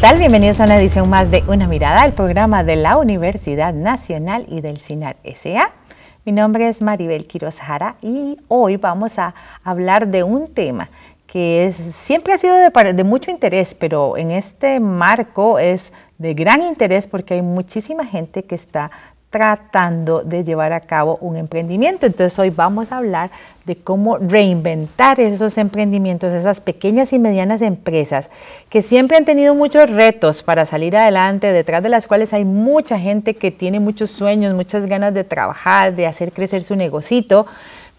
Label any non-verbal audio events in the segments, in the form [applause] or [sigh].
tal? Bienvenidos a una edición más de Una Mirada, el programa de la Universidad Nacional y del CINAR SA. Mi nombre es Maribel Quiroz Jara y hoy vamos a hablar de un tema que es, siempre ha sido de, de mucho interés, pero en este marco es de gran interés porque hay muchísima gente que está tratando de llevar a cabo un emprendimiento. Entonces hoy vamos a hablar de cómo reinventar esos emprendimientos, esas pequeñas y medianas empresas que siempre han tenido muchos retos para salir adelante, detrás de las cuales hay mucha gente que tiene muchos sueños, muchas ganas de trabajar, de hacer crecer su negocito,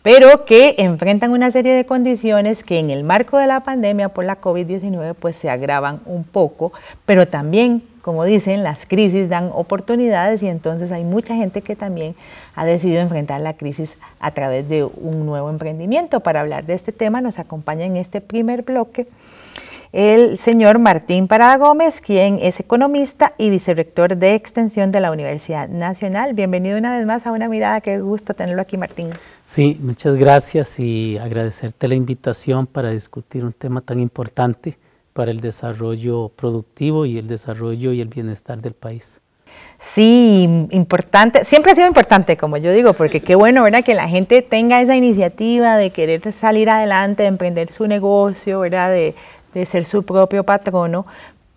pero que enfrentan una serie de condiciones que en el marco de la pandemia por la COVID-19 pues se agravan un poco, pero también como dicen, las crisis dan oportunidades y entonces hay mucha gente que también ha decidido enfrentar la crisis a través de un nuevo emprendimiento. Para hablar de este tema nos acompaña en este primer bloque el señor Martín Parada Gómez, quien es economista y vicerrector de extensión de la Universidad Nacional. Bienvenido una vez más a una mirada, qué gusto tenerlo aquí, Martín. Sí, muchas gracias y agradecerte la invitación para discutir un tema tan importante para el desarrollo productivo y el desarrollo y el bienestar del país. Sí, importante, siempre ha sido importante, como yo digo, porque qué bueno, ¿verdad? Que la gente tenga esa iniciativa de querer salir adelante, de emprender su negocio, ¿verdad? De, de ser su propio patrono,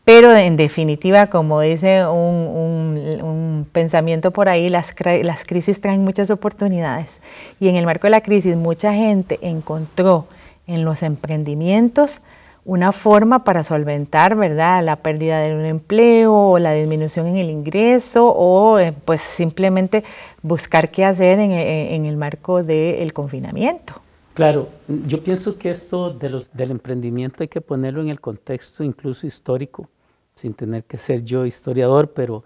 pero en definitiva, como dice un, un, pensamiento por ahí, las, las crisis traen muchas oportunidades. Y en el marco de la crisis, mucha gente encontró en los emprendimientos una forma para solventar, ¿verdad?, la pérdida de un empleo o la disminución en el ingreso o eh, pues simplemente buscar qué hacer en, en el marco del confinamiento. Claro, yo pienso que esto de los, del emprendimiento hay que ponerlo en el contexto incluso histórico, sin tener que ser yo historiador, pero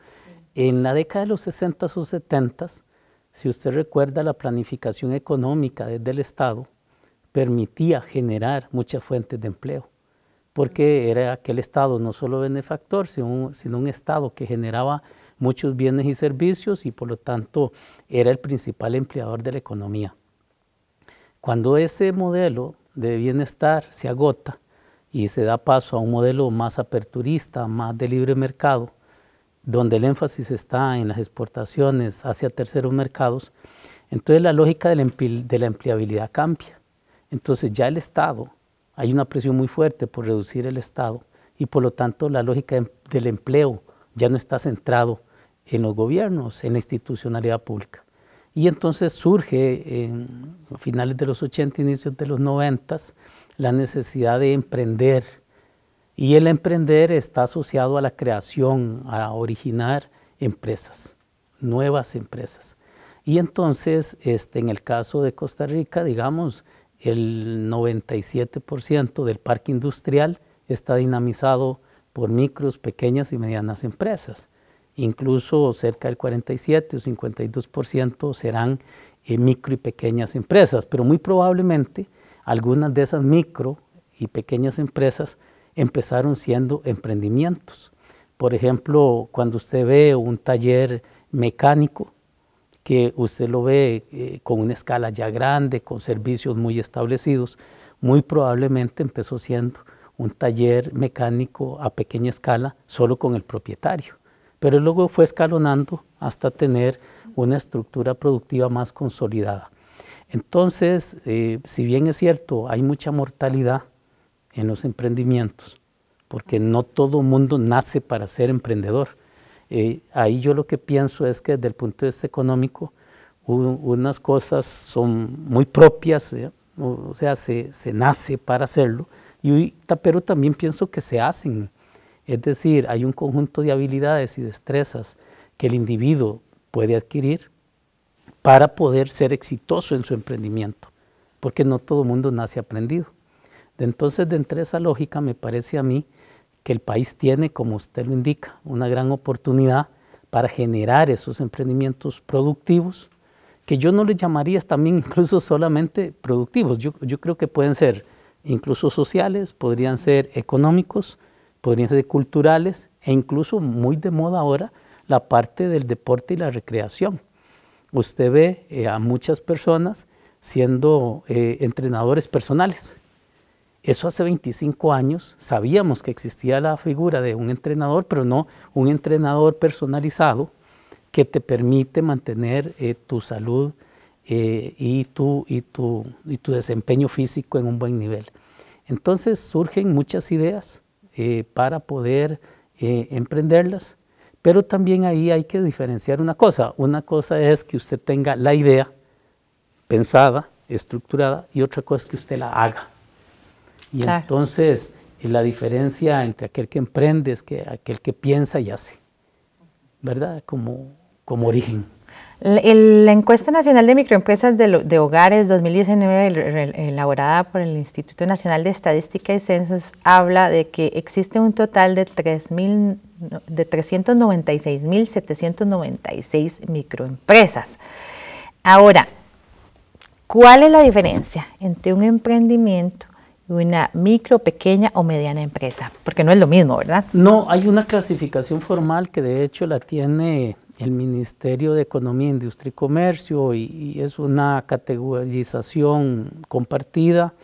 en la década de los 60 o 70, si usted recuerda la planificación económica desde el Estado, permitía generar muchas fuentes de empleo porque era aquel Estado no solo benefactor, sino un, Estado que generaba muchos bienes y servicios y por lo tanto era el principal empleador de la economía. Cuando ese modelo de bienestar se agota y se da paso a un modelo más aperturista, más de libre mercado, donde el énfasis está en las exportaciones hacia terceros mercados, entonces la lógica de la empleabilidad cambia. Entonces ya el Estado hay una presión muy fuerte por reducir el Estado y por lo tanto la lógica em, del empleo ya no está centrado en los gobiernos, en la institucionalidad pública. Y entonces surge en finales de los 80, inicios de los 90, la necesidad de emprender. Y el emprender está asociado a la creación, a originar empresas, nuevas empresas. Y entonces, este, en el caso de Costa Rica, digamos, el 97% del parque industrial está dinamizado por micros, pequeñas y medianas empresas. Incluso cerca del 47 o 52% serán eh, micro y pequeñas empresas, pero muy probablemente algunas de esas micro y pequeñas empresas empezaron siendo emprendimientos. Por ejemplo, cuando usted ve un taller mecánico, que usted lo ve eh, con una escala ya grande, con servicios muy establecidos, muy probablemente empezó siendo un taller mecánico a pequeña escala solo con el propietario, pero luego fue escalonando hasta tener una estructura productiva más consolidada. Entonces, eh, si bien es cierto, hay mucha mortalidad en los emprendimientos, porque no todo mundo nace para ser emprendedor, eh, ahí yo lo que pienso es que desde el punto de vista económico, unas cosas son muy propias, ¿eh? o sea, se, se, nace para hacerlo, y, pero también pienso que se hacen. Es decir, hay un conjunto de habilidades y destrezas que el individuo puede adquirir para poder ser exitoso en su emprendimiento, porque no todo el mundo nace aprendido. Entonces, de entre esa lógica, me parece a mí que el país tiene, como usted lo indica, una gran oportunidad para generar esos emprendimientos productivos, que yo no les llamaría también [laughs] incluso solamente productivos, yo, yo creo que pueden ser incluso sociales, podrían ser económicos, podrían ser culturales e incluso muy de moda ahora la parte del deporte y la recreación. Usted ve eh, a muchas personas siendo eh, entrenadores personales Eso hace 25 años sabíamos que existía la figura de un entrenador, pero no un entrenador personalizado que te permite mantener eh, tu salud eh, y, tu, y, tu, y, tu, desempeño físico en un buen nivel. Entonces surgen muchas ideas eh, para poder emprenderlas, pero también ahí hay que diferenciar una cosa. Una cosa es que usted tenga la idea pensada, estructurada, y otra cosa es que usted la haga. Y entonces la diferencia entre aquel que emprende es que aquel que piensa y hace, ¿verdad? Como, como origen. La encuesta nacional de microempresas de, hogares 2019, elaborada por el Instituto Nacional de Estadística y Censos, habla de que existe un total de, 3, de 396.796 microempresas. Ahora, ¿cuál es la diferencia entre un emprendimiento una micro, pequeña o mediana empresa? Porque no es lo mismo, ¿verdad? No, hay una clasificación formal que de hecho la tiene el Ministerio de Economía, Industria y Comercio y, es una categorización compartida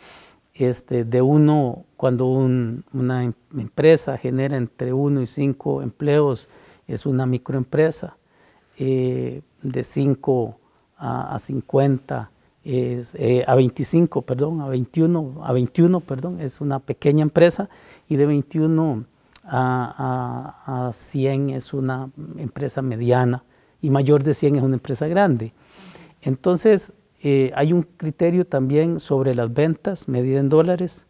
este, de uno, cuando una em, empresa genera entre uno y cinco empleos, es una microempresa, eh, de 5 a, a 50 es, eh, a 25, perdón, a 21, a 21, perdón, es una pequeña empresa y de 21 a, a, 100 es una empresa mediana y mayor de 100 es una empresa grande. Entonces, eh, hay un criterio también sobre las ventas medida en dólares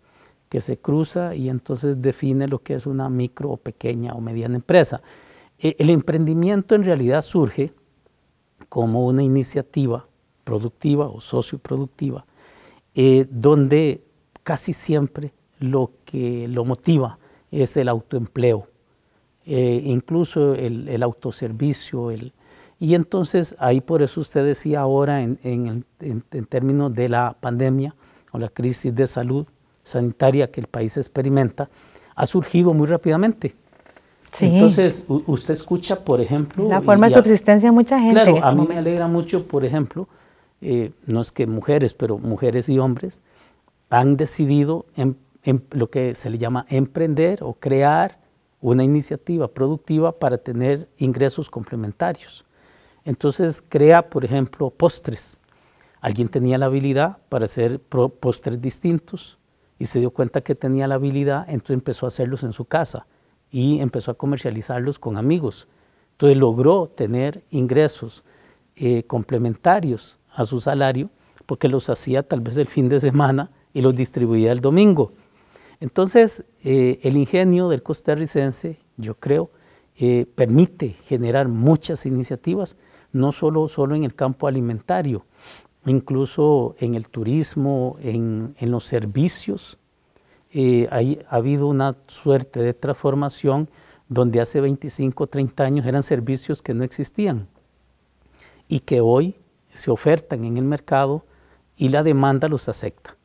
que se cruza y entonces define lo que es una micro o pequeña o mediana empresa. Eh, el emprendimiento en realidad surge como una iniciativa productiva o socioproductiva, eh, donde casi siempre lo que lo motiva es el autoempleo, eh, incluso el, autoservicio. El, y entonces ahí por eso usted decía ahora en, en, en, términos de la pandemia o la crisis de salud sanitaria que el país experimenta, ha surgido muy rápidamente. Entonces, usted escucha, por ejemplo... La forma de subsistencia de mucha gente. Claro, a este mí me alegra mucho, por ejemplo, eh, no es que mujeres, pero mujeres y hombres, han decidido en, lo que se le llama emprender o crear una iniciativa productiva para tener ingresos complementarios. Entonces crea, por ejemplo, postres. Alguien tenía la habilidad para hacer postres distintos y se dio cuenta que tenía la habilidad, entonces empezó a hacerlos en su casa y empezó a comercializarlos con amigos. Entonces logró tener ingresos eh, complementarios a su salario porque los hacía tal vez el fin de semana y los distribuía el domingo. Entonces, eh, el ingenio del costarricense, yo creo, eh, permite generar muchas iniciativas, no solo, solo en el campo alimentario, incluso en el turismo, en, los servicios. Eh, ha habido una suerte de transformación donde hace 25 o 30 años eran servicios que no existían y que hoy se ofertan en el mercado y la demanda los acepta.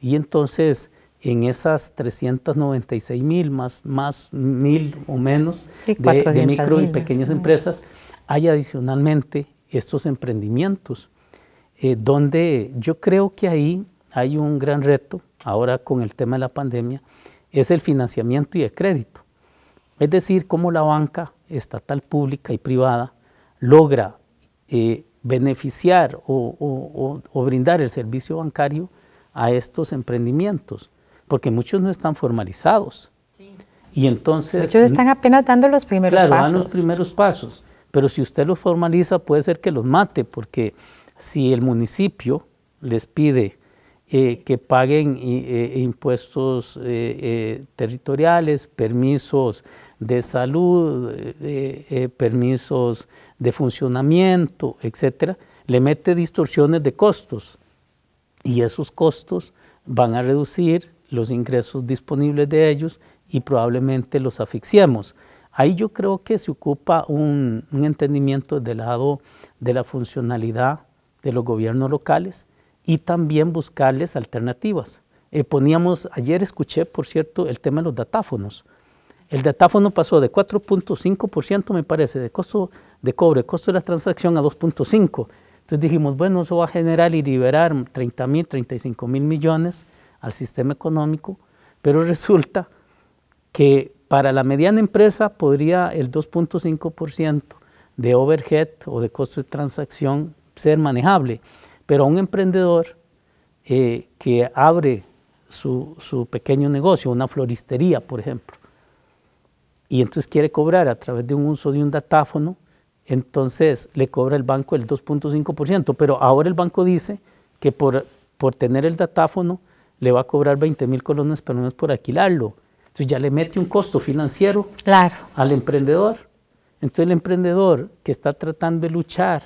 Y entonces en esas 396 mil, más, más mil o menos de, micro y pequeñas empresas, hay adicionalmente estos emprendimientos, eh, donde yo creo que ahí hay un gran reto, ahora con el tema de la pandemia, es el financiamiento y el crédito. Es decir, cómo la banca estatal, pública y privada logra eh, beneficiar o, brindar el servicio bancario a estos emprendimientos, porque muchos no están formalizados. Y entonces... Muchos están apenas dando los primeros pasos. Claro, dan los primeros pasos, pero si usted los formaliza puede ser que los mate, porque si el municipio les pide eh, que paguen eh, impuestos eh, territoriales, permisos de salud, permisos de funcionamiento, etcétera, le mete distorsiones de costos y esos costos van a reducir los ingresos disponibles de ellos y probablemente los asfixiemos. Ahí yo creo que se ocupa un, entendimiento del lado de la funcionalidad de los gobiernos locales y también buscarles alternativas. Eh, poníamos, ayer escuché, por cierto, el tema de los datáfonos. El datáfono pasó de 4.5%, me parece, de costo de cobre, costo de la transacción a 2.5%. Entonces dijimos, bueno, eso va a generar y liberar 30 mil, 35 mil millones al sistema económico. Pero resulta que para la mediana empresa podría el 2.5% de overhead o de costo de transacción ser manejable, pero a un emprendedor eh, que abre su, su, pequeño negocio, una floristería, por ejemplo, y entonces quiere cobrar a través de un uso de un datáfono, entonces le cobra el banco el 2.5%, pero ahora el banco dice que por, por tener el datáfono le va a cobrar 20 mil colones, pero no es por alquilarlo. Entonces ya le mete un costo financiero claro. al emprendedor. Entonces el emprendedor que está tratando de luchar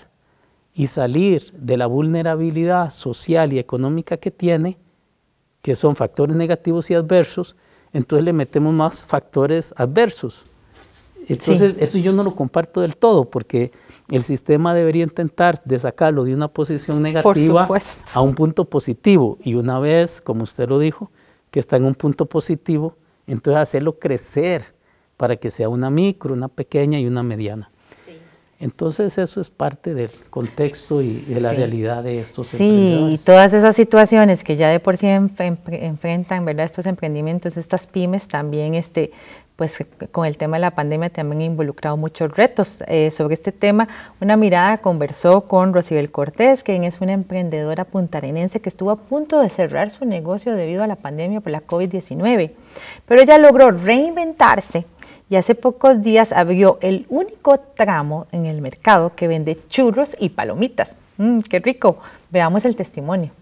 y salir de la vulnerabilidad social y económica que tiene, que son factores negativos y adversos, entonces le metemos más factores adversos. Entonces eso yo no lo comparto del todo porque el sistema debería intentar de sacarlo de una posición negativa a un punto positivo. Y una vez, como usted lo dijo, que está en un punto positivo, entonces hacerlo crecer para que sea una micro, una pequeña y una mediana. Entonces eso es parte del contexto y de la realidad de estos sí, Sí, y todas esas situaciones que ya de por sí enfrentan ¿verdad? estos emprendimientos, estas pymes, también este, pues con el tema de la pandemia también ha involucrado muchos retos. Eh, sobre este tema, una mirada conversó con Rosibel Cortés, quien es una emprendedora puntarenense que estuvo a punto de cerrar su negocio debido a la pandemia por la COVID-19, pero ella logró reinventarse y hace pocos días abrió el único tramo en el mercado que vende churros y palomitas. Mm, ¡Qué rico! Veamos el testimonio.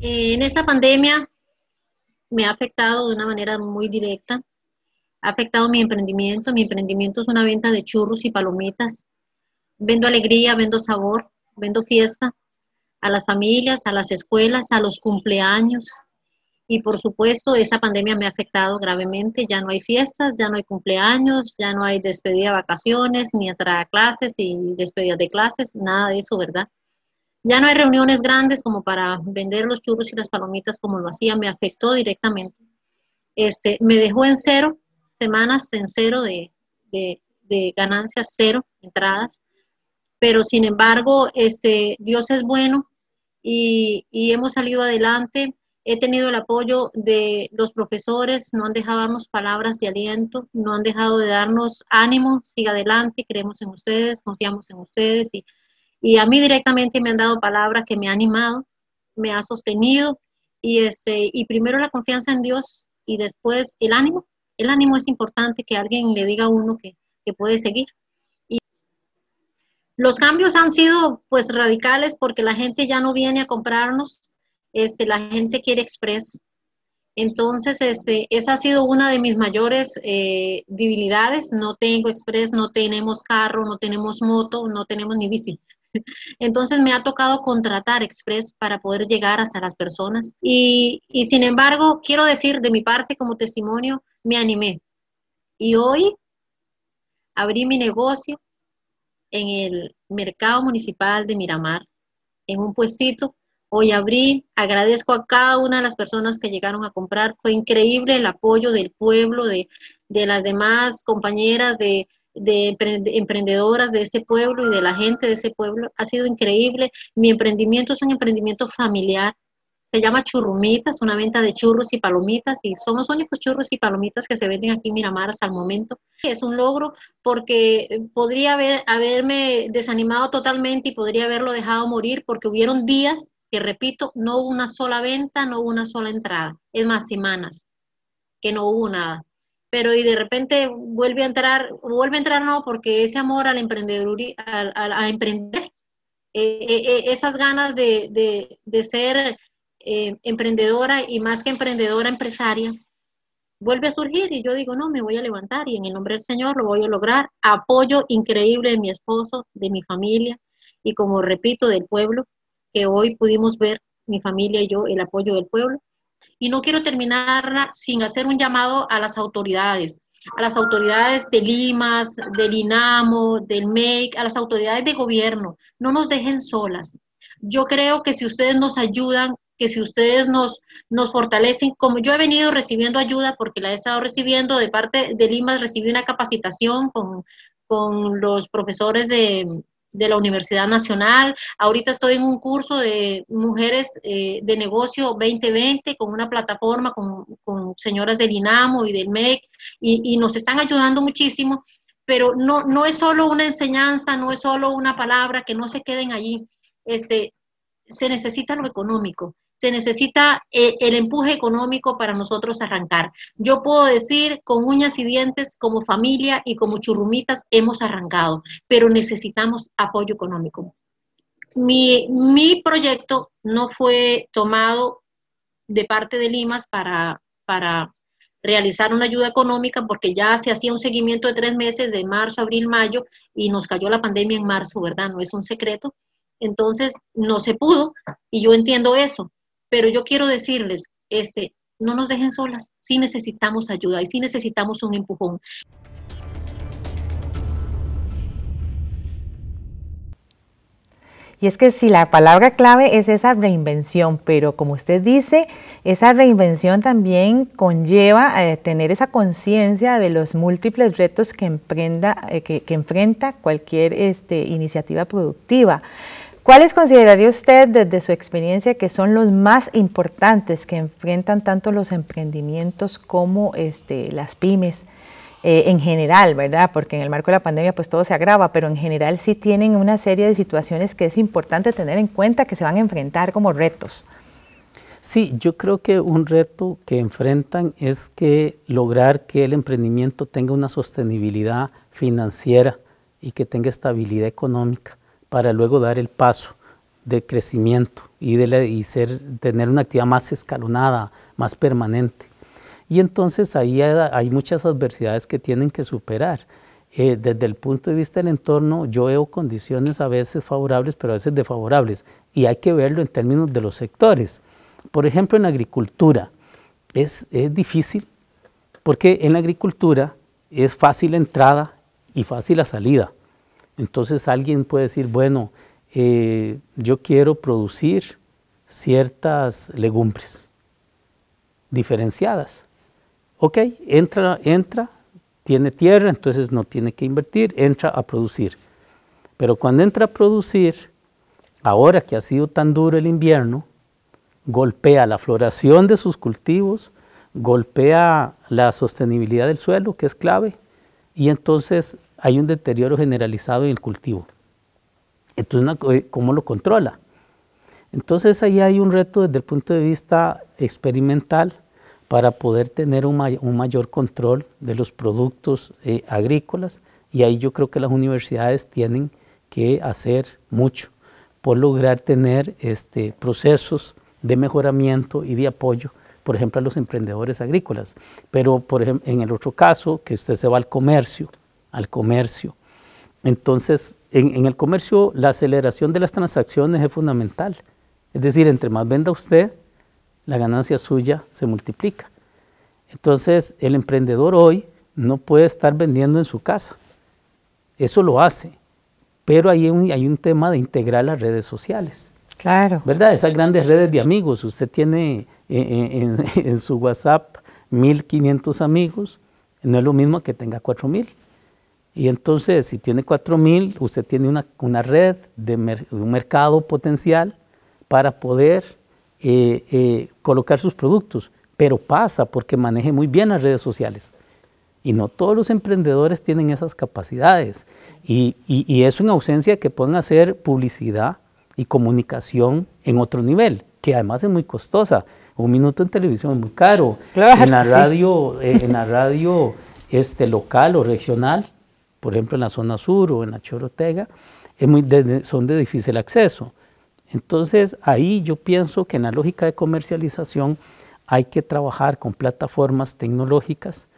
En esa pandemia me ha afectado de una manera muy directa. Ha afectado mi emprendimiento. Mi emprendimiento es una venta de churros y palomitas. Vendo alegría, vendo sabor, vendo fiesta a las familias, a las escuelas, a los cumpleaños. Y por supuesto, esa pandemia me ha afectado gravemente. Ya no hay fiestas, ya no hay cumpleaños, ya no hay despedida de vacaciones, ni entrada a clases y despedida de clases, nada de eso, ¿verdad? Ya no hay reuniones grandes como para vender los churros y las palomitas como lo hacía, me afectó directamente. Este, me dejó en cero, semanas en cero de, ganancias, cero entradas, pero sin embargo, este, Dios es bueno y, y hemos salido adelante. He tenido el apoyo de los profesores, no han dejado darnos palabras de aliento, no han dejado de darnos ánimo, siga adelante, creemos en ustedes, confiamos en ustedes y y a mí directamente me han dado palabras que me han animado, me ha sostenido y, este, y primero la confianza en Dios y después el ánimo. El ánimo es importante que alguien le diga a uno que, que puede seguir. Y los cambios han sido pues radicales porque la gente ya no viene a comprarnos, este, la gente quiere express. Entonces, este, esa ha sido una de mis mayores eh, debilidades. No tengo express, no tenemos carro, no tenemos moto, no tenemos ni bici. [laughs] Entonces me ha tocado contratar Express para poder llegar hasta las personas. Y, sin embargo, quiero decir de mi parte como testimonio, me animé. Y hoy abrí mi negocio en el mercado municipal de Miramar, en un puestito. Hoy abrí, agradezco a cada una de las personas que llegaron a comprar. Fue increíble el apoyo del pueblo, de, de las demás compañeras, de, de emprendedoras de ese pueblo y de la gente de ese pueblo. Ha sido increíble. Mi emprendimiento es un emprendimiento familiar. Se llama Churrumitas, una venta de churros y palomitas y son los únicos churros y palomitas que se venden aquí en Miramar hasta el momento. Es un logro porque podría haber, haberme desanimado totalmente y podría haberlo dejado morir porque hubieron días que, repito, no hubo una sola venta, no hubo una sola entrada. Es más, semanas que no hubo nada pero y de repente vuelve a entrar, vuelve a entrar no, porque ese amor al emprendedor, a, emprender, eh, eh, eh, esas ganas de, ser emprendedora y más que emprendedora, empresaria, vuelve a surgir y yo digo, no, me voy a levantar y en el nombre del Señor lo voy a lograr. Apoyo increíble de mi esposo, de mi familia y como repito, del pueblo, que hoy pudimos ver, mi familia y yo, el apoyo del pueblo y no quiero terminarla sin hacer un llamado a las autoridades, a las autoridades de Limas, del INAMO, del MEC, a las autoridades de gobierno. No nos dejen solas. Yo creo que si ustedes nos ayudan, que si ustedes nos, nos fortalecen, como yo he venido recibiendo ayuda, porque la he estado recibiendo de parte de Limas, recibí una capacitación con, con los profesores de, de la Universidad Nacional. Ahorita estoy en un curso de mujeres eh, de negocio 2020 con una plataforma con, señoras del INAMO y del MEC y, nos están ayudando muchísimo, pero no, no es solo una enseñanza, no es solo una palabra, que no se queden allí. Este, se necesita lo económico se necesita eh, el empuje económico para nosotros arrancar. Yo puedo decir con uñas y dientes, como familia y como churrumitas, hemos arrancado, pero necesitamos apoyo económico. Mi, mi proyecto no fue tomado de parte de Limas para, para realizar una ayuda económica porque ya se hacía un seguimiento de tres meses, de marzo, abril, mayo, y nos cayó la pandemia en marzo, ¿verdad? No es un secreto. Entonces, no se pudo y yo entiendo eso. Pero yo quiero decirles, ese, no nos dejen solas, sí necesitamos ayuda y sí necesitamos un empujón. Y es que si la palabra clave es esa reinvención, pero como usted dice, esa reinvención también conlleva eh, tener esa conciencia de los múltiples retos que, emprenda, eh, que, enfrenta cualquier este, iniciativa productiva. ¿Cuáles consideraría usted desde su experiencia que son los más importantes que enfrentan tanto los emprendimientos como este, las pymes eh, en general, verdad? Porque en el marco de la pandemia pues todo se agrava, pero en general sí tienen una serie de situaciones que es importante tener en cuenta que se van a enfrentar como retos. Sí, yo creo que un reto que enfrentan es que lograr que el emprendimiento tenga una sostenibilidad financiera y que tenga estabilidad económica para luego dar el paso de crecimiento y, de ser, tener una actividad más escalonada, más permanente. Y entonces ahí hay, muchas adversidades que tienen que superar. Eh, desde el punto de vista del entorno, yo veo condiciones a veces favorables, pero a veces desfavorables. Y hay que verlo en términos de los sectores. Por ejemplo, en la agricultura es, es difícil, porque en la agricultura es fácil la entrada y fácil la salida. Entonces alguien puede decir, bueno, eh, yo quiero producir ciertas legumbres diferenciadas. Ok, entra, entra, tiene tierra, entonces no tiene que invertir, entra a producir. Pero cuando entra a producir, ahora que ha sido tan duro el invierno, golpea la floración de sus cultivos, golpea la sostenibilidad del suelo, que es clave, y entonces hay un deterioro generalizado en el cultivo. Entonces, ¿cómo lo controla? Entonces ahí hay un reto desde el punto de vista experimental para poder tener un, mayor control de los productos eh, agrícolas y ahí yo creo que las universidades tienen que hacer mucho por lograr tener este, procesos de mejoramiento y de apoyo, por ejemplo, a los emprendedores agrícolas. Pero por ejemplo, en el otro caso, que usted se va al comercio, al comercio. Entonces, en, el comercio la aceleración de las transacciones es fundamental. Es decir, entre más venda usted, la ganancia suya se multiplica. Entonces, el emprendedor hoy no puede estar vendiendo en su casa. Eso lo hace. Pero hay un, hay un tema de integrar las redes sociales. Claro. ¿Verdad? Esas grandes redes de amigos. Usted tiene en, en su WhatsApp 1500 amigos. No es lo mismo que tenga 4000. Y entonces, si tiene 4.000, usted tiene una, red de un mercado potencial para poder eh, eh, colocar sus productos. Pero pasa porque maneje muy bien las redes sociales. Y no todos los emprendedores tienen esas capacidades. Y, y, eso en ausencia de que puedan hacer publicidad y comunicación en otro nivel, que además es muy costosa. Un minuto en televisión es muy caro. en la radio, eh, en la radio este, local o regional por ejemplo en la zona sur o en la Chorotega, es muy son de difícil acceso. Entonces ahí yo pienso que en la lógica de comercialización hay que trabajar con plataformas tecnológicas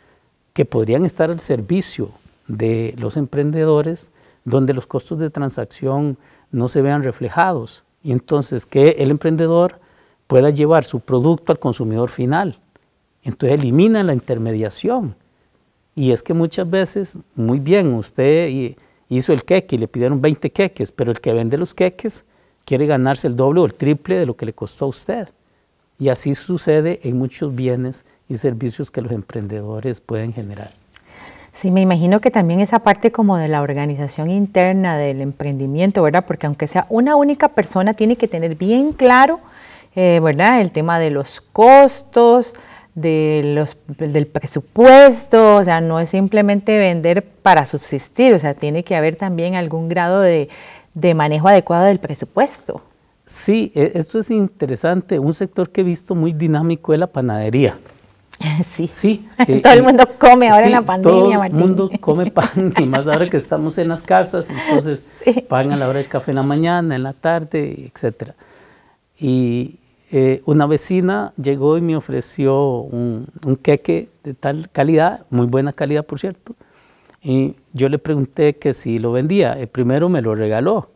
que podrían estar al servicio de los emprendedores, donde los costos de transacción no se vean reflejados. Y entonces que el emprendedor pueda llevar su producto al consumidor final. Entonces elimina la intermediación y es que muchas veces, muy bien, usted hizo el queque y le pidieron 20 queques, pero el que vende los queques quiere ganarse el doble o el triple de lo que le costó a usted. Y así sucede en muchos bienes y servicios que los emprendedores pueden generar. Sí, me imagino que también esa parte como de la organización interna del emprendimiento, ¿verdad? Porque aunque sea una única persona, tiene que tener bien claro, eh, ¿verdad? El tema de los costos, de los, del presupuesto, o sea, no es simplemente vender para subsistir, o sea, tiene que haber también algún grado de, de manejo adecuado del presupuesto. Sí, e, esto es interesante. Un sector que he visto muy dinámico es la panadería. [laughs] Sí, sí [laughs] eh, todo el mundo come ahora en la pandemia, Todo el mundo come [laughs] pan, y más ahora que estamos en las casas, entonces pan a la hora del café en la mañana, en la tarde, etc. Y eh, una vecina llegó y me ofreció un, un, queque de tal calidad, muy buena calidad por cierto, y yo le pregunté que si lo vendía. El primero me lo regaló,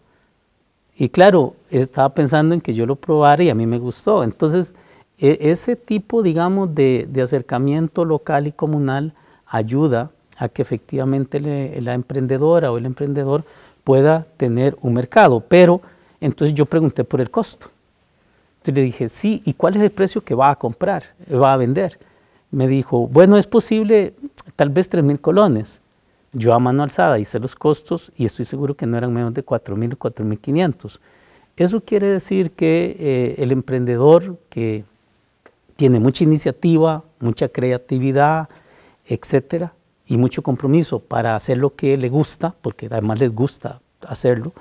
y claro, estaba pensando en que yo lo probara y a mí me gustó. Entonces, e, ese tipo, digamos, de, acercamiento local y comunal ayuda a que efectivamente la emprendedora o el emprendedor pueda tener un mercado. Pero entonces yo pregunté por el costo. Entonces le dije, sí, ¿y cuál es el precio que va a comprar, va a vender? Me dijo, bueno, es posible tal vez 3 mil colones. Yo a mano alzada hice los costos y estoy seguro que no eran menos de 4.000 o 4.500. Eso quiere decir que eh, el emprendedor que tiene mucha iniciativa, mucha creatividad, etcétera, y mucho compromiso para hacer lo que le gusta, porque además les gusta hacerlo,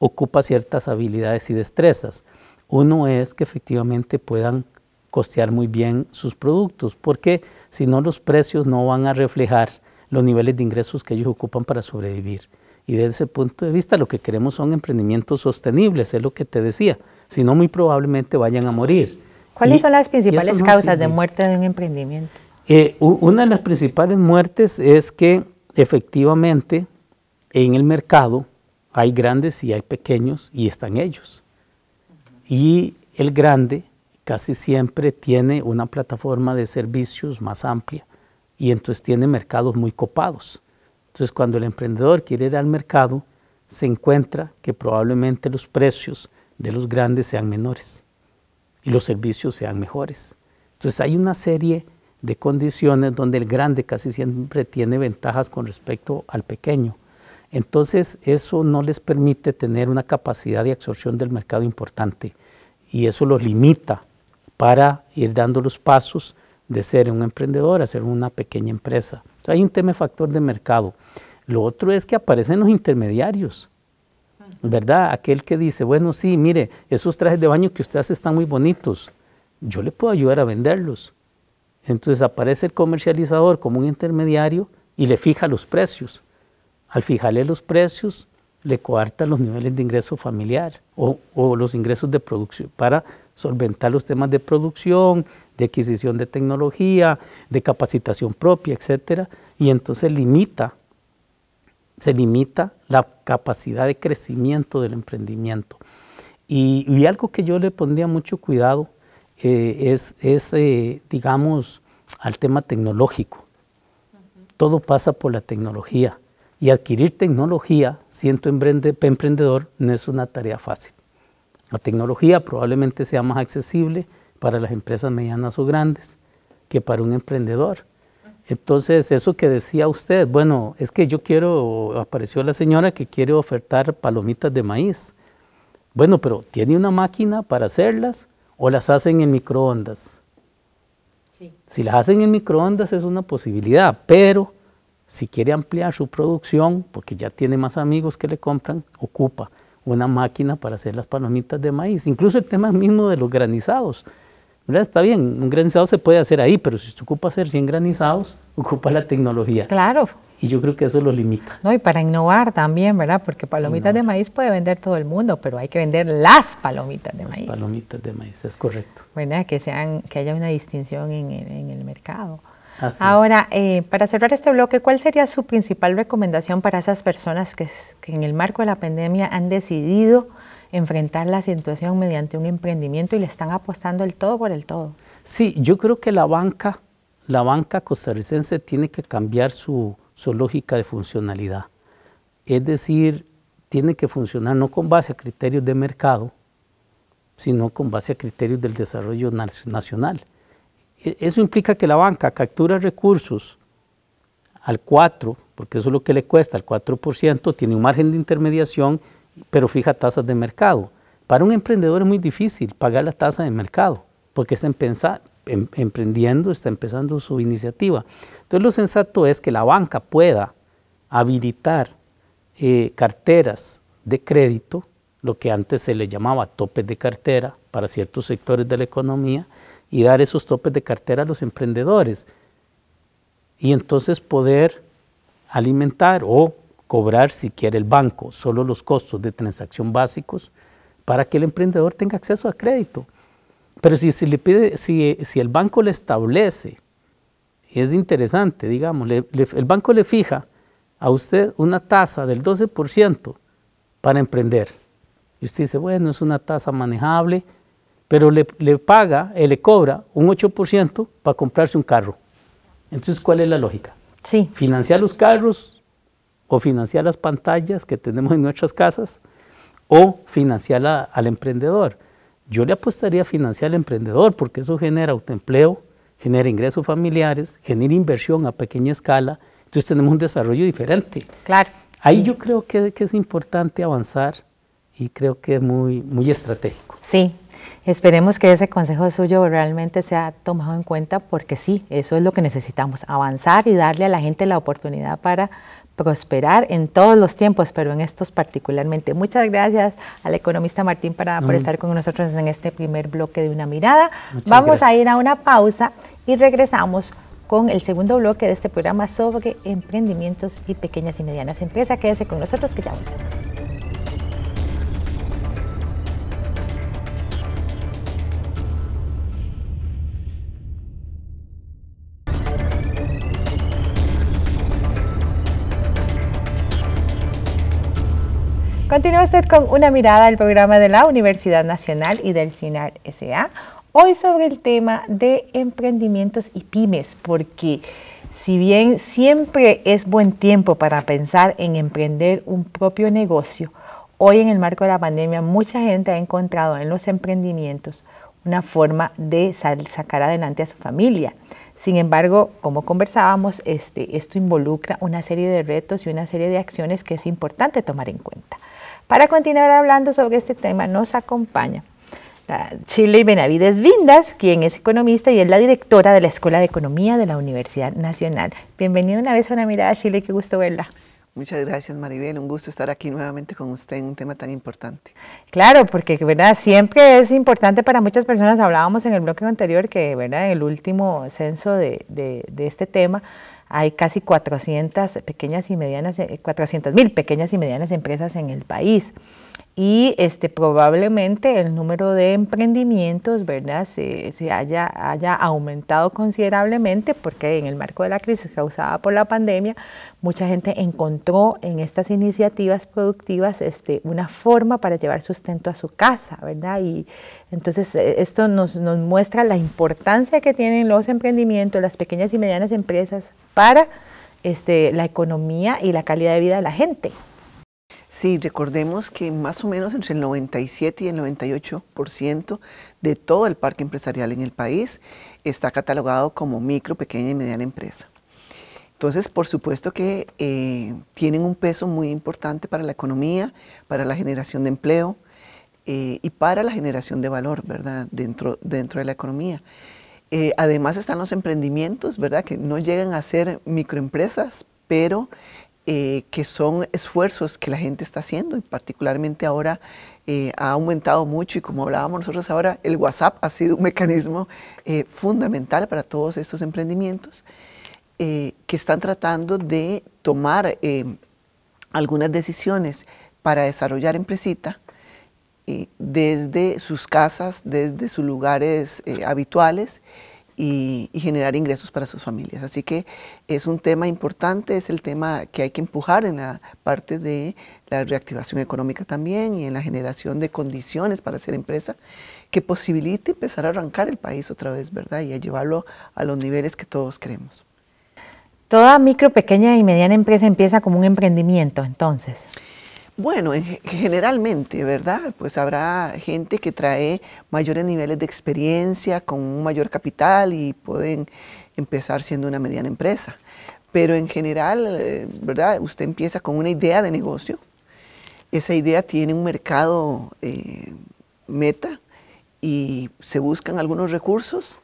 ocupa ciertas habilidades y destrezas. Uno es que efectivamente puedan costear muy bien sus productos, porque si no los precios no van a reflejar los niveles de ingresos que ellos ocupan para sobrevivir. Y desde ese punto de vista lo que queremos son emprendimientos sostenibles, es lo que te decía, si no muy probablemente vayan a morir. ¿Cuáles son las principales causas de muerte de un emprendimiento? Eh, una de las principales muertes es que efectivamente en el mercado hay grandes y hay pequeños y están ellos. Y el grande casi siempre tiene una plataforma de servicios más amplia y entonces tiene mercados muy copados. Entonces cuando el emprendedor quiere ir al mercado, se encuentra que probablemente los precios de los grandes sean menores y los servicios sean mejores. Entonces hay una serie de condiciones donde el grande casi siempre tiene ventajas con respecto al pequeño. Entonces eso no les permite tener una capacidad de absorción del mercado importante y eso los limita para ir dando los pasos de ser un emprendedor a ser una pequeña empresa. hay un tema de factor de mercado. Lo otro es que aparecen los intermediarios, ¿verdad? Aquel que dice, bueno, sí, mire, esos trajes de baño que usted hace están muy bonitos, yo le puedo ayudar a venderlos. Entonces aparece el comercializador como un intermediario y le fija los precios. Al fijarle los precios, le coarta los niveles de ingreso familiar o, los ingresos de producción para solventar los temas de producción, de adquisición de tecnología, de capacitación propia, etcétera, y entonces limita, se limita la capacidad de crecimiento del emprendimiento. Y, algo que yo le pondría mucho cuidado eh, es, eh, digamos, al tema tecnológico. Todo pasa por la tecnología y adquirir tecnología, siendo emprendedor, no es una tarea fácil. La tecnología probablemente sea más accesible para las empresas medianas o grandes que para un emprendedor. Entonces, eso que decía usted, bueno, es que yo quiero, apareció la señora que quiere ofertar palomitas de maíz. Bueno, pero ¿tiene una máquina para hacerlas o las hacen en microondas? Si las hacen en microondas es una posibilidad, pero si quiere ampliar su producción, porque ya tiene más amigos que le compran, ocupa una máquina para hacer las palomitas de maíz. Incluso el tema mismo de los granizados. Está bien, un granizado se puede hacer ahí, pero si se ocupa hacer 100 granizados, ocupa la tecnología. Claro. Y yo creo que eso lo limita. No, y para innovar también, ¿verdad? Porque palomitas de maíz puede vender todo el mundo, pero hay que vender las palomitas de maíz. Las palomitas de maíz, es correcto. ¿Verdad? Que, sean, que haya una distinción en, el mercado. Ahora, eh, para cerrar este bloque, ¿cuál sería su principal recomendación para esas personas que, que en el marco de la pandemia han decidido enfrentar la situación mediante un emprendimiento y le están apostando el todo por el todo. Sí, yo creo que la banca, la banca costarricense tiene que cambiar su, su lógica de funcionalidad. Es decir, tiene que funcionar no con base a criterios de mercado, sino con base a criterios del desarrollo nacional. E, eso implica que la banca captura recursos al 4, porque eso es lo que le cuesta, al 4%, tiene un margen de intermediación, pero fija tasas de mercado. Para un emprendedor es muy difícil pagar la tasa de mercado, porque está em, emprendiendo, está empezando su iniciativa. Entonces lo sensato es que la banca pueda habilitar eh, carteras de crédito, lo que antes se le llamaba topes de cartera para ciertos sectores de la economía, y dar esos topes de cartera a los emprendedores. Y entonces poder alimentar o cobrar, si quiere el banco, solo los costos de transacción básicos para que el emprendedor tenga acceso a crédito. Pero si, si le pide, si, si, el banco le establece, es interesante, digamos, el banco le fija a usted una tasa del 12% para emprender. Y usted dice, bueno, es una tasa manejable, pero le, paga, él le cobra un 8% para comprarse un carro. Entonces, ¿cuál es la lógica? Sí. Financiar los carros o financiar las pantallas que tenemos en nuestras casas o financiar al emprendedor. Yo le apostaría a financiar al emprendedor porque eso genera autoempleo, genera ingresos familiares, genera inversión a pequeña escala. Entonces tenemos un desarrollo diferente. Claro. Ahí yo creo que, que, es importante avanzar y creo que es muy, muy estratégico. Sí, Esperemos que ese consejo suyo realmente sea tomado en cuenta porque sí, eso es lo que necesitamos, avanzar y darle a la gente la oportunidad para prosperar en todos los tiempos, pero en estos particularmente. Muchas gracias al economista Martín para, por estar con nosotros en este primer bloque de Una Mirada. Vamos a ir a una pausa y regresamos con el segundo bloque de este programa sobre emprendimientos y pequeñas y medianas empresas. Quédese con nosotros que ya volvemos. Continúa usted con una mirada al programa de la Universidad Nacional y del CINAR SA. Hoy sobre el tema de emprendimientos y pymes, porque si bien siempre es buen tiempo para pensar en emprender un propio negocio, hoy en el marco de la pandemia mucha gente ha encontrado en los emprendimientos una forma de sacar adelante a su familia. Sin embargo, como conversábamos, este, esto involucra una serie de retos y una serie de acciones que es importante tomar en cuenta. Para continuar hablando sobre este tema nos acompaña Chile Benavides Vindas, quien es economista y es la directora de la Escuela de Economía de la Universidad Nacional. Bienvenida una vez a una mirada Chile, qué gusto verla. Muchas gracias Maribel, un gusto estar aquí nuevamente con usted en un tema tan importante. Claro, porque ¿verdad? siempre es importante para muchas personas, hablábamos en el bloque anterior que ¿verdad? en el último censo de, de, de este tema, hay casi 400 pequeñas y medianas, 400 eh, mil pequeñas y medianas empresas en el país y este, probablemente el número de emprendimientos ¿verdad? Se, se, haya, haya aumentado considerablemente porque en el marco de la crisis causada por la pandemia, mucha gente encontró en estas iniciativas productivas este, una forma para llevar sustento a su casa, ¿verdad? Y entonces eh, esto nos, nos muestra la importancia que tienen los emprendimientos, las pequeñas y medianas empresas para este, la economía y la calidad de vida de la gente. Sí, recordemos que más o menos entre el 97 y el 98% de todo el parque empresarial en el país está catalogado como micro, pequeña y mediana empresa. Entonces, por supuesto que eh, tienen un peso muy importante para la economía, para la generación de empleo eh, y para la generación de valor, ¿verdad? Dentro, dentro de la economía. Eh, además están los emprendimientos, ¿verdad? Que no llegan a ser microempresas, pero eh, que son esfuerzos que la gente está haciendo y particularmente ahora eh, ha aumentado mucho y como hablábamos nosotros ahora, el WhatsApp ha sido un mecanismo eh, fundamental para todos estos emprendimientos que están tratando de tomar algunas decisiones para desarrollar empresita desde sus casas, desde sus lugares habituales y, generar ingresos para sus familias. Así que es un tema importante, es el tema que hay que empujar en la parte de la reactivación económica también y en la generación de condiciones para hacer empresa que posibilite empezar a arrancar el país otra vez, ¿verdad? Y a llevarlo a los niveles que todos queremos. Toda micro, pequeña y mediana empresa empieza como un emprendimiento, entonces. Bueno, generalmente, ¿verdad? Pues habrá gente que trae mayores niveles de experiencia con un mayor capital y pueden empezar siendo una mediana empresa. Pero en general, eh, ¿verdad? Usted empieza con una idea de negocio. Esa idea tiene un mercado eh, meta y se buscan algunos recursos.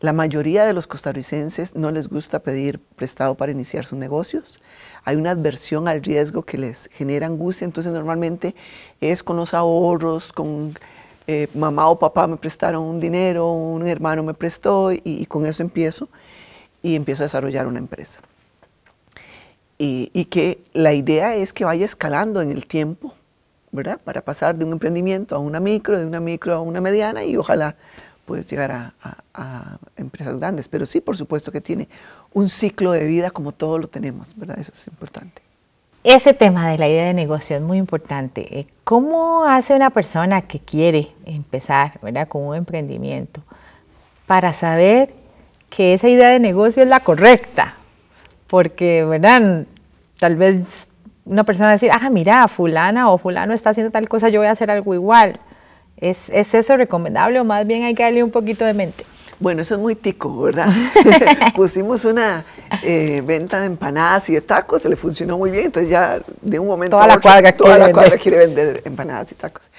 La mayoría de los costarricenses no les gusta pedir prestado para iniciar sus negocios. Hay una adversión al riesgo que les genera angustia, entonces normalmente es con los ahorros, con eh, mamá o papá me prestaron un dinero, un hermano me prestó y, con eso empiezo y empiezo a desarrollar una empresa. Y, y, que la idea es que vaya escalando en el tiempo, ¿verdad? Para pasar de un emprendimiento a una micro, de una micro a una mediana y ojalá pues llegar a, a, empresas grandes. Pero sí, por supuesto que tiene un ciclo de vida como todos lo tenemos, ¿verdad? Eso es importante. Ese tema de la idea de negocio es muy importante. Eh, ¿Cómo hace una persona que quiere empezar ¿verdad? con un emprendimiento para saber que esa idea de negocio es la correcta? Porque, ¿verdad? Tal vez una persona va a decir, ah, mira, fulana o fulano está haciendo tal cosa, yo voy a hacer algo igual. ¿Es, ¿Es eso recomendable o más bien hay que darle un poquito de mente? Bueno, eso es muy tico, ¿verdad? [laughs] [laughs] Pusimos una eh, venta de empanadas y de tacos, se le funcionó muy bien, entonces ya de un momento toda a otro, la cuadra toda la cuadra quiere vender empanadas y tacos.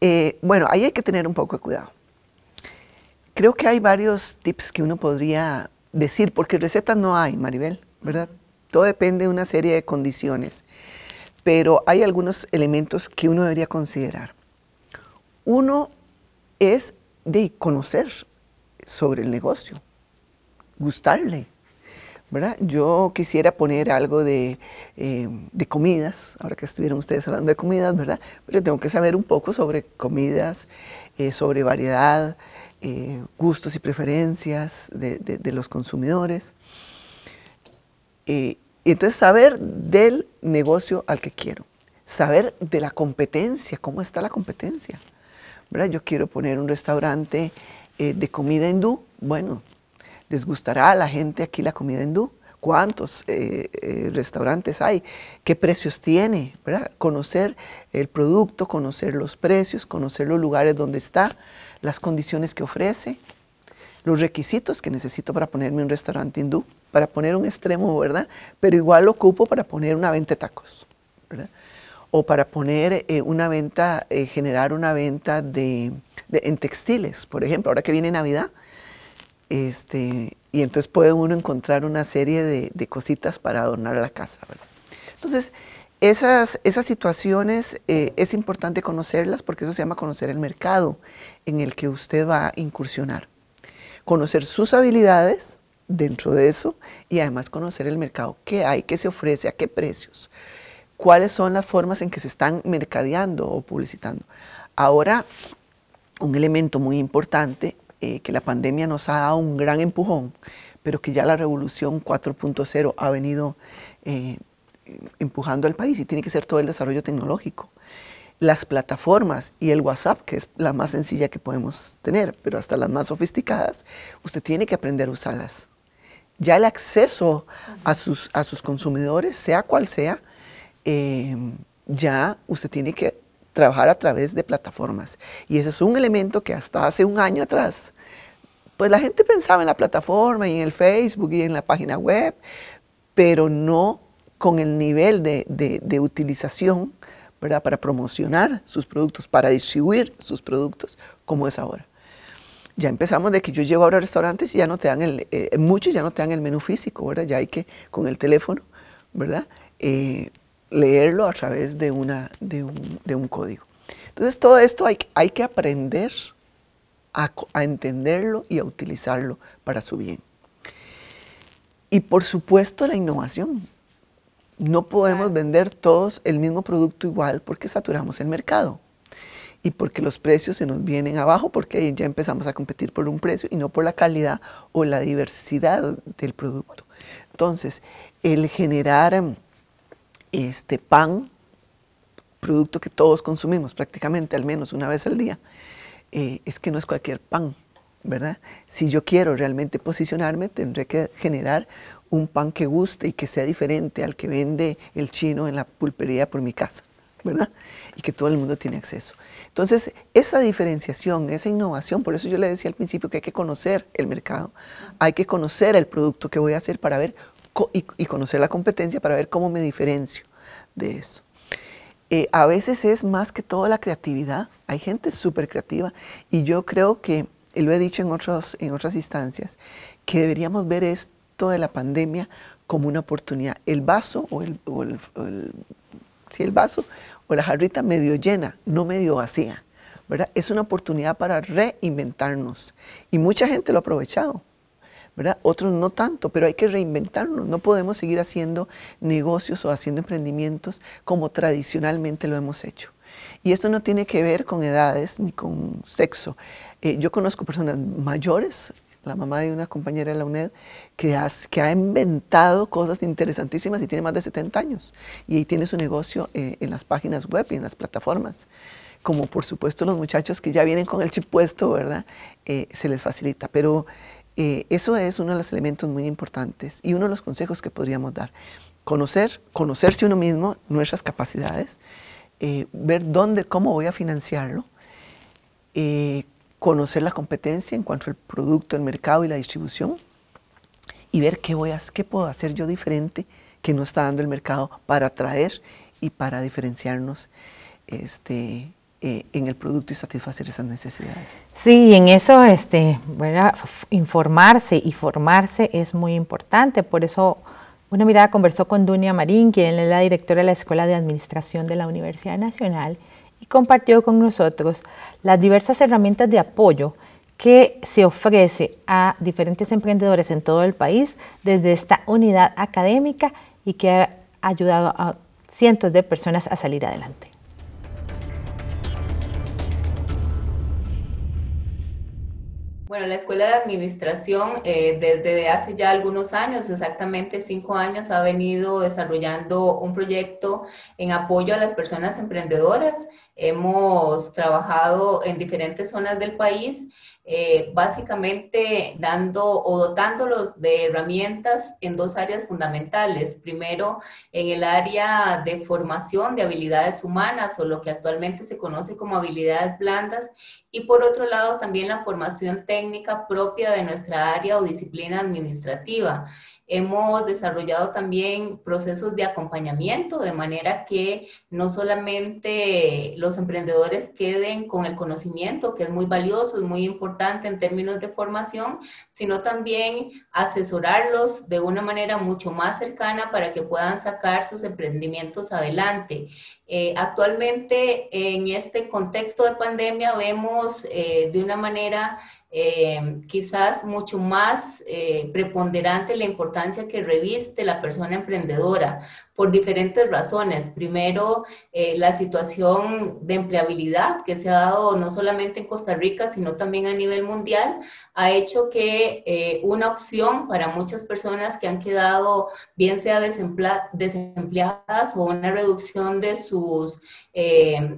Eh, bueno, ahí hay que tener un poco de cuidado. Creo que hay varios tips que uno podría decir, porque recetas no hay, Maribel, ¿verdad? Todo depende de una serie de condiciones, pero hay algunos elementos que uno debería considerar. Uno es de conocer sobre el negocio, gustarle. ¿verdad? Yo quisiera poner algo de, eh, de, comidas, ahora que estuvieron ustedes hablando de comidas, ¿verdad? Pero tengo que saber un poco sobre comidas, eh, sobre variedad, eh, gustos y preferencias de, de, los consumidores. y entonces saber del negocio al que quiero, saber de la competencia, cómo está la competencia. ¿Verdad? Yo quiero poner un restaurante eh, de comida hindú, bueno, les gustará a la gente aquí la comida hindú. ¿Cuántos eh, eh, restaurantes hay? ¿Qué precios tiene? Conocer el producto, conocer los precios, conocer los lugares donde está, las condiciones que ofrece, los requisitos que necesito para ponerme un restaurante hindú, para poner un extremo, ¿verdad? Pero igual lo ocupo para poner una venta de tacos, ¿verdad? O para poner una venta, generar una venta de, en textiles, por ejemplo, ahora que viene Navidad. Este, y entonces puede uno encontrar una serie de, cositas para adornar la casa. Entonces, esas, esas situaciones eh, es importante conocerlas porque eso se llama conocer el mercado en el que usted va a incursionar. Conocer sus habilidades dentro de eso y además conocer el mercado, qué hay, qué se ofrece, a qué precios, cuáles son las formas en que se están mercadeando o publicitando. Ahora, un elemento muy importante eh, que la pandemia nos ha dado un gran empujón, pero que ya la revolución 4.0 ha venido eh, empujando al país y tiene que ser todo el desarrollo tecnológico. Las plataformas y el WhatsApp, que es la más sencilla que podemos tener, pero hasta las más sofisticadas, usted tiene que aprender a usarlas. Ya el acceso a sus, a sus consumidores, sea cual sea, eh, ya usted tiene que trabajar a través de plataformas. Y ese es un elemento que hasta hace un año atrás, pues la gente pensaba en la plataforma y en el Facebook y en la página web, pero no con el nivel de, de, utilización ¿verdad? para promocionar sus productos, para distribuir sus productos, como es ahora. Ya empezamos de que yo llego ahora a restaurantes y ya no te dan el, eh, muchos ya no te dan el menú físico, ¿verdad? Ya hay que con el teléfono, ¿verdad? Eh, leerlo a través de, una, de, un, código. Entonces todo esto hay, hay que aprender a, entenderlo y a utilizarlo para su bien. Y por supuesto la innovación. No podemos vender todos el mismo producto igual porque saturamos el mercado y porque los precios se nos vienen abajo porque ya empezamos a competir por un precio y no por la calidad o la diversidad del producto. Entonces, el generar este pan, producto que todos consumimos prácticamente al menos una vez al día, eh, es que no es cualquier pan, ¿verdad? Si yo quiero realmente posicionarme, tendré que generar un pan que guste y que sea diferente al que vende el chino en la pulpería por mi casa, ¿verdad? Y que todo el mundo tiene acceso. Entonces, esa diferenciación, esa innovación, por eso yo le decía al principio que hay que conocer el mercado, hay que conocer el producto que voy a hacer para ver y, conocer la competencia para ver cómo me diferencio de eso. Eh, a veces es más que todo la creatividad. Hay gente súper creativa y yo creo que, y lo he dicho en, otros, en otras instancias, que deberíamos ver esto de la pandemia como una oportunidad. El vaso o el, el vaso o la jarrita medio llena, no medio vacía. ¿verdad? Es una oportunidad para reinventarnos y mucha gente lo ha aprovechado. ¿Verdad? Otros no tanto, pero hay que reinventarnos. No podemos seguir haciendo negocios o haciendo emprendimientos como tradicionalmente lo hemos hecho. Y esto no tiene que ver con edades ni con sexo. Eh, yo conozco personas mayores, la mamá de una compañera de la UNED, que, que ha inventado cosas interesantísimas y tiene más de 70 años. Y tiene su negocio eh, en las páginas web y en las plataformas como por supuesto los muchachos que ya vienen con el chip puesto, ¿verdad? Eh, se les facilita. Pero eh, eso es uno de los elementos muy importantes y uno de los consejos que podríamos dar. Conocer, conocerse uno mismo, nuestras capacidades, eh, ver dónde, cómo voy a financiarlo, eh, conocer la competencia en cuanto al producto, el mercado y la distribución y ver qué, voy a, qué puedo hacer yo diferente que no está dando el mercado para atraer y para diferenciarnos este, eh, en el producto y satisfacer esas necesidades. Sí, en eso este, informarse y formarse es muy importante. Por eso una mirada conversó con Dunia Marín, quien es la directora de la Escuela de Administración de la Universidad Nacional, y compartió con nosotros las diversas herramientas de apoyo que se ofrece a diferentes emprendedores en todo el país desde esta unidad académica y que ha ayudado a cientos de personas a salir adelante. Bueno, la Escuela de Administración eh, desde hace ya algunos años, exactamente cinco años, ha venido desarrollando un proyecto en apoyo a las personas emprendedoras. Hemos trabajado en diferentes zonas del país eh, básicamente dando o dotándolos de herramientas en dos áreas fundamentales. Primero, en el área de formación de habilidades humanas o lo que actualmente se conoce como habilidades blandas. Y por otro lado, también la formación técnica propia de nuestra área o disciplina administrativa. Hemos desarrollado también procesos de acompañamiento de manera que no solamente los emprendedores queden con el conocimiento, que es muy valioso, es muy importante en términos de formación, sino también asesorarlos de una manera mucho más cercana para que puedan sacar sus emprendimientos adelante. Eh, actualmente, en este contexto de pandemia, vemos eh, de una manera eh, quizás mucho más eh, preponderante la importancia que reviste la persona emprendedora por diferentes razones. Primero, eh, la situación de empleabilidad que se ha dado no solamente en Costa Rica, sino también a nivel mundial, ha hecho que una opción para muchas personas que han quedado, bien sea desempleadas o una reducción de sus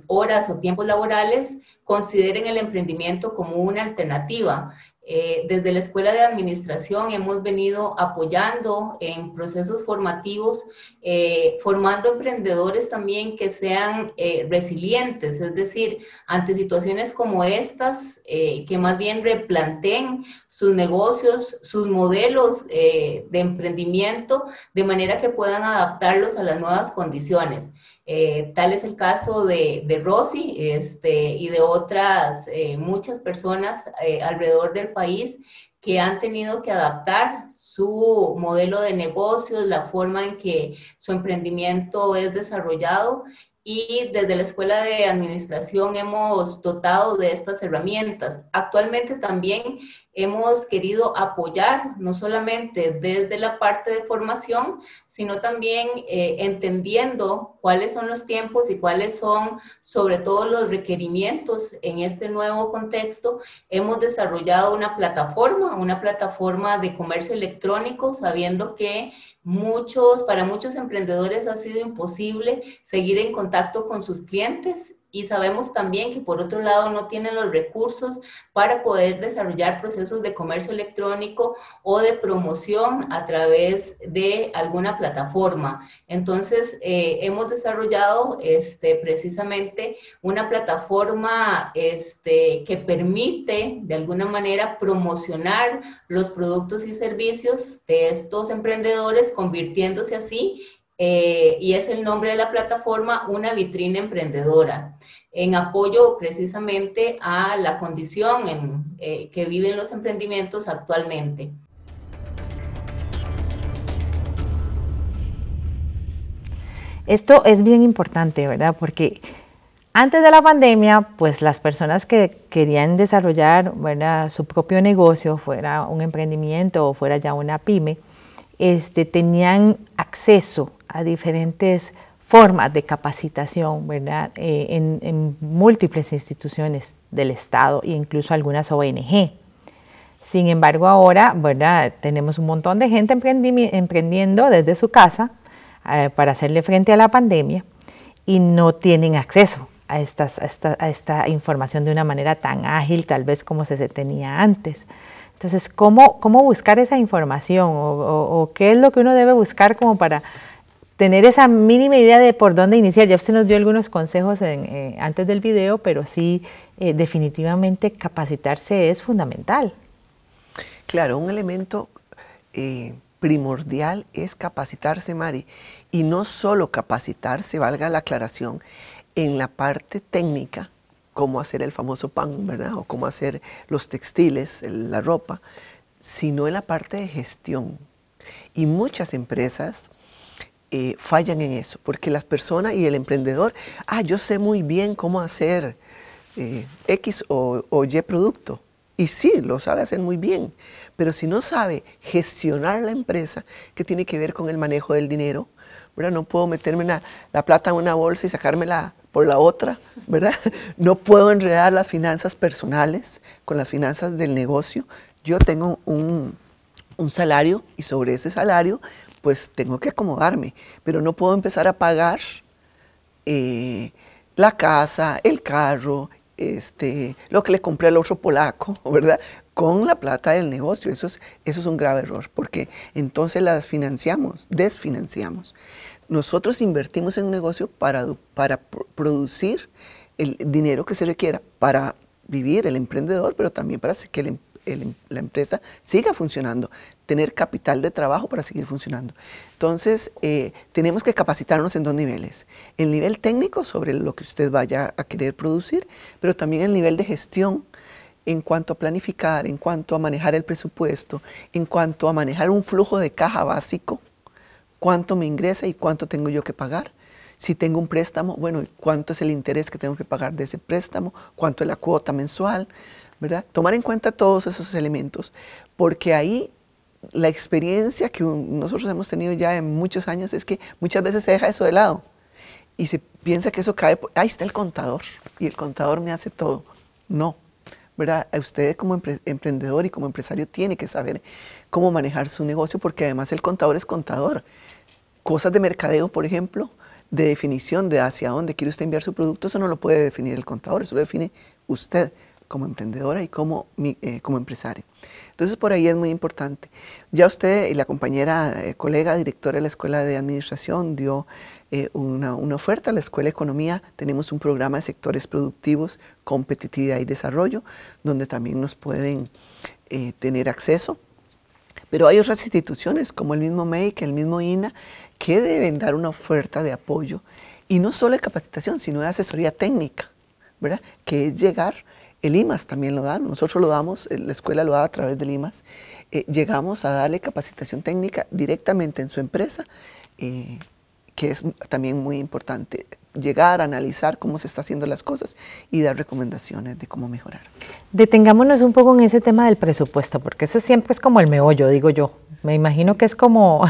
horas o tiempos laborales, consideren el emprendimiento como una alternativa. Eh, desde la Escuela de Administración hemos venido apoyando en procesos formativos, eh, formando emprendedores también que sean eh, resilientes, es decir, ante situaciones como estas, que más bien replanteen sus negocios, sus modelos de emprendimiento, de manera que puedan adaptarlos a las nuevas condiciones. Eh, tal es el caso de, de Rosy este, y de otras eh, muchas personas eh, alrededor del país que han tenido que adaptar su modelo de negocios, la forma en que su emprendimiento es desarrollado y desde la Escuela de Administración hemos dotado de estas herramientas. Actualmente también hemos querido apoyar, no solamente desde la parte de formación, sino también eh, entendiendo cuáles son los tiempos y cuáles son sobre todo los requerimientos en este nuevo contexto. Hemos desarrollado una plataforma, una plataforma de comercio electrónico, sabiendo que muchos, para muchos emprendedores ha sido imposible seguir en contacto con sus clientes y sabemos también que por otro lado no tienen los recursos para poder desarrollar procesos de comercio electrónico o de promoción a través de alguna plataforma. Entonces, eh, hemos desarrollado este, precisamente una plataforma este, que permite de alguna manera promocionar los productos y servicios de estos emprendedores, convirtiéndose así eh, y es el nombre de la plataforma Una Vitrina Emprendedora, en apoyo precisamente a la condición en, eh, que viven los emprendimientos actualmente. Esto es bien importante, ¿verdad? Porque antes de la pandemia, pues las personas que querían desarrollar su propio negocio, fuera un emprendimiento o fuera ya una pyme, este, tenían acceso a diferentes formas de capacitación, ¿verdad? Eh, en, múltiples instituciones del Estado e incluso algunas ONG. Sin embargo, ahora, ¿verdad? Tenemos un montón de gente emprendiendo desde su casa eh, para hacerle frente a la pandemia y no tienen acceso a, estas, a, esta, información de una manera tan ágil, tal vez como se tenía antes. Entonces, ¿cómo, cómo buscar esa información o, qué es lo que uno debe buscar como para tener esa mínima idea de por dónde iniciar. Ya usted nos dio algunos consejos eh, antes del video, pero sí, eh, definitivamente capacitarse es fundamental. Claro, un elemento eh, primordial es capacitarse, Mari. Y no solo capacitarse, valga la aclaración, en la parte técnica, cómo hacer el famoso pan, ¿verdad? O cómo hacer los textiles, la ropa, sino en la parte de gestión. Y muchas empresas eh, fallan en eso, porque las personas y el emprendedor, ah, yo sé muy bien cómo hacer eh, X o, Y producto. Y sí, lo sabe hacer muy bien, pero si no sabe gestionar la empresa, que tiene que ver con el manejo del dinero, ¿verdad? No puedo meterme la, plata en una bolsa y sacármela por la otra, ¿verdad? [laughs] No puedo enredar las finanzas personales con las finanzas del negocio. Yo tengo un, un salario y sobre ese salario pues tengo que acomodarme, pero no puedo empezar a pagar eh, la casa, el carro, este, lo que le compré al otro polaco, [laughs] ¿verdad? Con la plata del negocio. Eso es, eso es un grave error, porque entonces las financiamos, desfinanciamos. Nosotros invertimos en un negocio para, para producir el dinero que se requiera para vivir el emprendedor, pero también para que el, la empresa siga funcionando, tener capital de trabajo para seguir funcionando. Entonces, eh, tenemos que capacitarnos en dos niveles. El nivel técnico sobre lo que usted vaya a querer producir, pero también el nivel de gestión en cuanto a planificar, en cuanto a manejar el presupuesto, en cuanto a manejar un flujo de caja básico, cuánto me ingresa y cuánto tengo yo que pagar. Si tengo un préstamo, bueno, ¿cuánto es el interés que tengo que pagar de ese préstamo? ¿Cuánto es la cuota mensual? Tomar en cuenta todos esos elementos, porque ahí la experiencia que nosotros hemos tenido ya en muchos años es que muchas veces se deja eso de lado y se piensa que eso cae, ahí está el contador y el contador me hace todo. No, ¿verdad? Usted como emprendedor y como empresario tiene que saber cómo manejar su negocio porque además el contador es contador. Cosas de mercadeo, por ejemplo, de definición de hacia dónde quiere usted enviar su producto, eso no lo puede definir el contador, eso lo define usted como emprendedora y como, eh, como empresaria. Entonces por ahí es muy importante. Ya usted y la compañera, eh, colega, directora de la Escuela de Administración dio eh, una, una, oferta a la Escuela de Economía. Tenemos un programa de sectores productivos, competitividad y desarrollo, donde también nos pueden tener acceso. Pero hay otras instituciones como el mismo MEIC, el mismo INA, que deben dar una oferta de apoyo y no solo de capacitación, sino de asesoría técnica, ¿verdad? Que es llegar el IMAS también lo da, nosotros lo damos, eh, la escuela lo da a través del IMAS. Eh, llegamos a darle capacitación técnica directamente en su empresa, eh, que es también muy importante. Llegar a analizar cómo se están haciendo las cosas y dar recomendaciones de cómo mejorar. Detengámonos un poco en ese tema del presupuesto, porque ese siempre es como el meollo, digo yo. Me imagino que es como,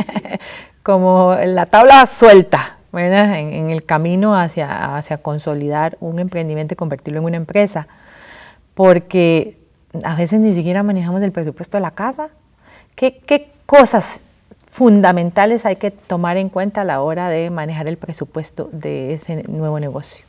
[laughs] como la tabla suelta, en, el camino hacia, hacia consolidar un emprendimiento y convertirlo en una empresa, porque a veces ni siquiera manejamos el presupuesto de la casa. ¿Qué, qué cosas fundamentales hay que tomar en cuenta a la hora de manejar el presupuesto de ese nuevo negocio?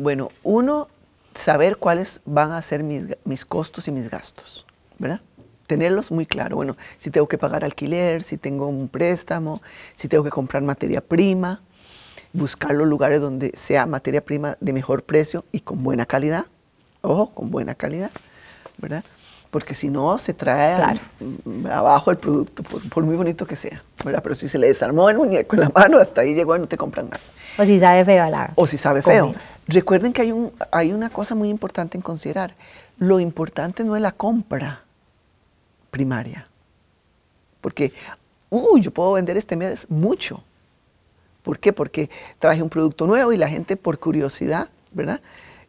Bueno, uno, saber cuáles van a ser mis, mis costos y mis gastos, ¿verdad? Tenerlos muy claro. Bueno, si tengo que pagar alquiler, si tengo un préstamo, si tengo que comprar materia prima, buscar los lugares donde sea materia prima de mejor precio y con buena calidad. Ojo, con buena calidad, ¿verdad? Porque si no, se trae abajo el producto, por, muy bonito que sea, ¿verdad? Pero si se le desarmó el muñeco en la [laughs] mano, hasta ahí llegó y no te compran más. O si sabe feo la O si sabe feo. Recuerden que hay, un, hay una cosa muy importante en considerar. Lo importante no es la compra primaria. Porque, uy, yo puedo vender este mes mucho, ¿Por qué? Porque traje un producto nuevo y la gente por curiosidad, ¿verdad?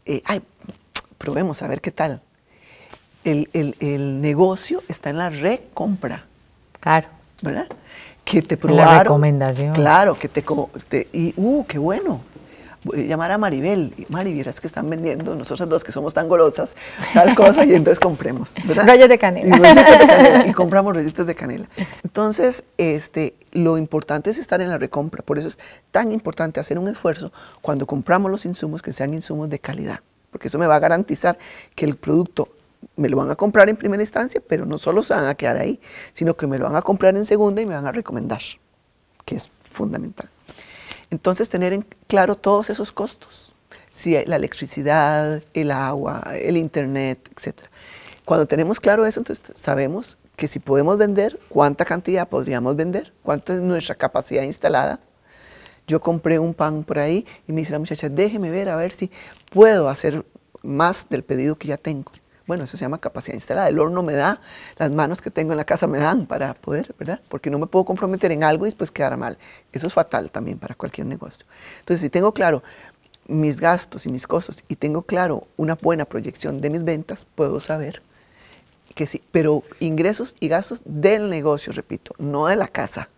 Eh, ay, probemos a ver qué tal. El, negocio está en la recompra. Claro. ¿Verdad? Que te probaron. La recomendación. Claro, que te, te y, uh, qué bueno voy a llamar a Maribel, Mari, vieras que están vendiendo, nosotros dos que somos tan golosas, tal cosa, y entonces compremos, ¿verdad? Rollos de canela. Y, de canela, y compramos rollitos de canela. Entonces, este, lo importante es estar en la recompra, por eso es tan importante hacer un esfuerzo cuando compramos los insumos que sean insumos de calidad, porque eso me va a garantizar que el producto me lo van a comprar en primera instancia, pero no solo se van a quedar ahí, sino que me lo van a comprar en segunda y me van a recomendar, que es fundamental. Entonces, tener en claro todos esos costos, si la electricidad, el agua, el internet, etc. Cuando tenemos claro eso, entonces sabemos que si podemos vender, cuánta cantidad podríamos vender, cuánta es nuestra capacidad instalada. Yo compré un pan por ahí y me dice la muchacha, déjeme ver a ver si puedo hacer más del pedido que ya tengo. Bueno, eso se llama capacidad instalada. El horno me da, las manos que tengo en la casa me dan para poder, ¿verdad? Porque no me puedo comprometer en algo y después quedar mal. Eso es fatal también para cualquier negocio. Entonces, si tengo claro mis gastos y mis costos y tengo claro una buena proyección de mis ventas, puedo saber que sí, pero ingresos y gastos del negocio, repito, no de la casa.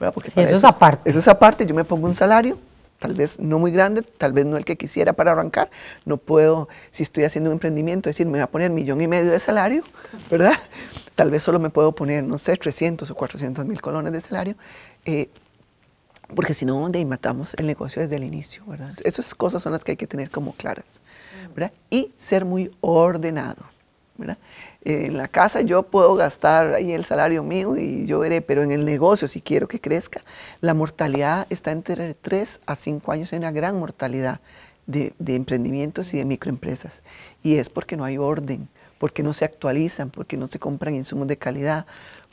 ¿verdad? Porque eso es aparte. Eso es aparte, yo me pongo un salario tal vez no muy grande, tal vez no el que quisiera para arrancar. No puedo, si estoy haciendo un emprendimiento, decir, me voy a poner millón y medio de salario, ¿verdad? Tal vez solo me puedo poner, no sé, 300 o 400 mil colones de salario, eh, porque si no, de matamos el negocio desde el inicio, ¿verdad? Esas cosas son las que hay que tener como claras, ¿verdad? Y ser muy ordenado, ¿verdad? en la casa yo puedo gastar ahí el salario mío y yo veré, pero en el negocio, si quiero que crezca, la mortalidad está entre 3 a 5 años, hay una gran mortalidad de emprendimientos y de microempresas. Y es porque no hay orden, porque no se actualizan, porque no se compran insumos de calidad,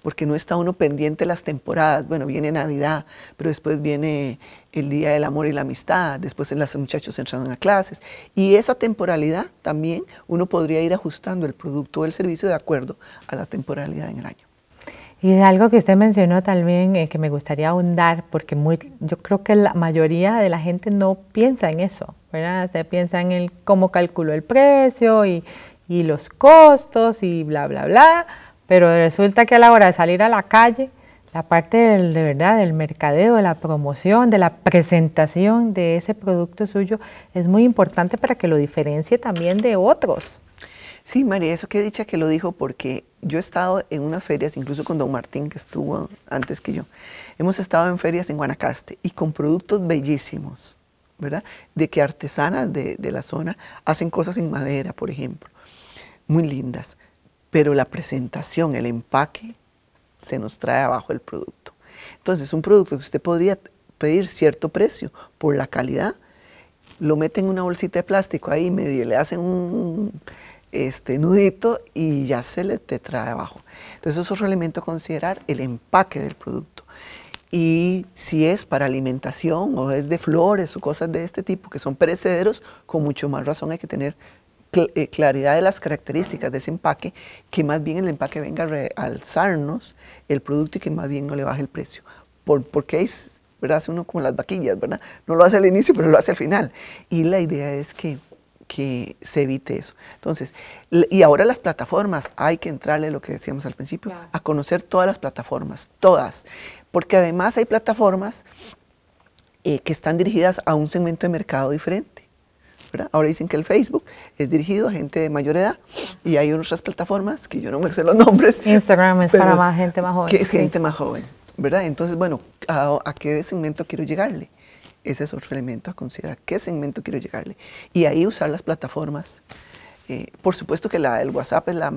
porque no está uno pendiente las temporadas. Bueno, viene Navidad, pero después viene el Día del Amor y la Amistad, después los muchachos entran a clases. Y esa temporalidad también uno podría ir ajustando el producto o el servicio de acuerdo a la temporalidad en el año. Y algo que usted mencionó también eh, que me gustaría ahondar, porque muy, yo creo que la mayoría de la gente no piensa en eso, ¿verdad? Se piensa en el cómo calculó el precio y, y los costos y bla, bla, bla pero resulta que a la hora de salir a la calle, la parte del, de verdad del mercadeo, de la promoción, de la presentación de ese producto suyo es muy importante para que lo diferencie también de otros. Sí, María, eso que he dicho que lo dijo porque yo he estado en unas ferias, incluso con don Martín, que estuvo antes que yo. Hemos estado en ferias en Guanacaste y con productos bellísimos, ¿verdad? De que artesanas de, de la zona hacen cosas en madera, por ejemplo, muy lindas pero la presentación, el empaque, se nos trae abajo el producto. Entonces, un producto que usted podría pedir cierto precio por la calidad, lo mete en una bolsita de plástico ahí, medio le hacen un este, nudito y ya se le te trae abajo. Entonces, es otro elemento a considerar, el empaque del producto. Y si es para alimentación o es de flores o cosas de este tipo que son perecederos, con mucho más razón hay que tener eh, claridad de las características de ese empaque, que más bien el empaque venga a realzarnos el producto y que más bien no le baje el precio. Por, porque es, ¿verdad? Hace uno como las vaquillas, ¿verdad? No lo hace al inicio, pero lo hace al final. Y la idea es que, que se evite eso. Entonces, y ahora las plataformas, hay que entrarle lo que decíamos al principio, a conocer todas las plataformas, todas. Porque además hay plataformas eh, que están dirigidas a un segmento de mercado diferente. Ahora dicen que el Facebook es dirigido a gente de mayor edad y hay otras plataformas que yo no me sé los nombres. Instagram es para más gente más joven. Que Gente más joven, ¿verdad? Entonces, bueno, ¿a, qué segmento quiero llegarle? Ese es otro elemento a considerar. ¿Qué segmento quiero llegarle? Y ahí usar las plataformas. Eh, por supuesto que la, el WhatsApp es la,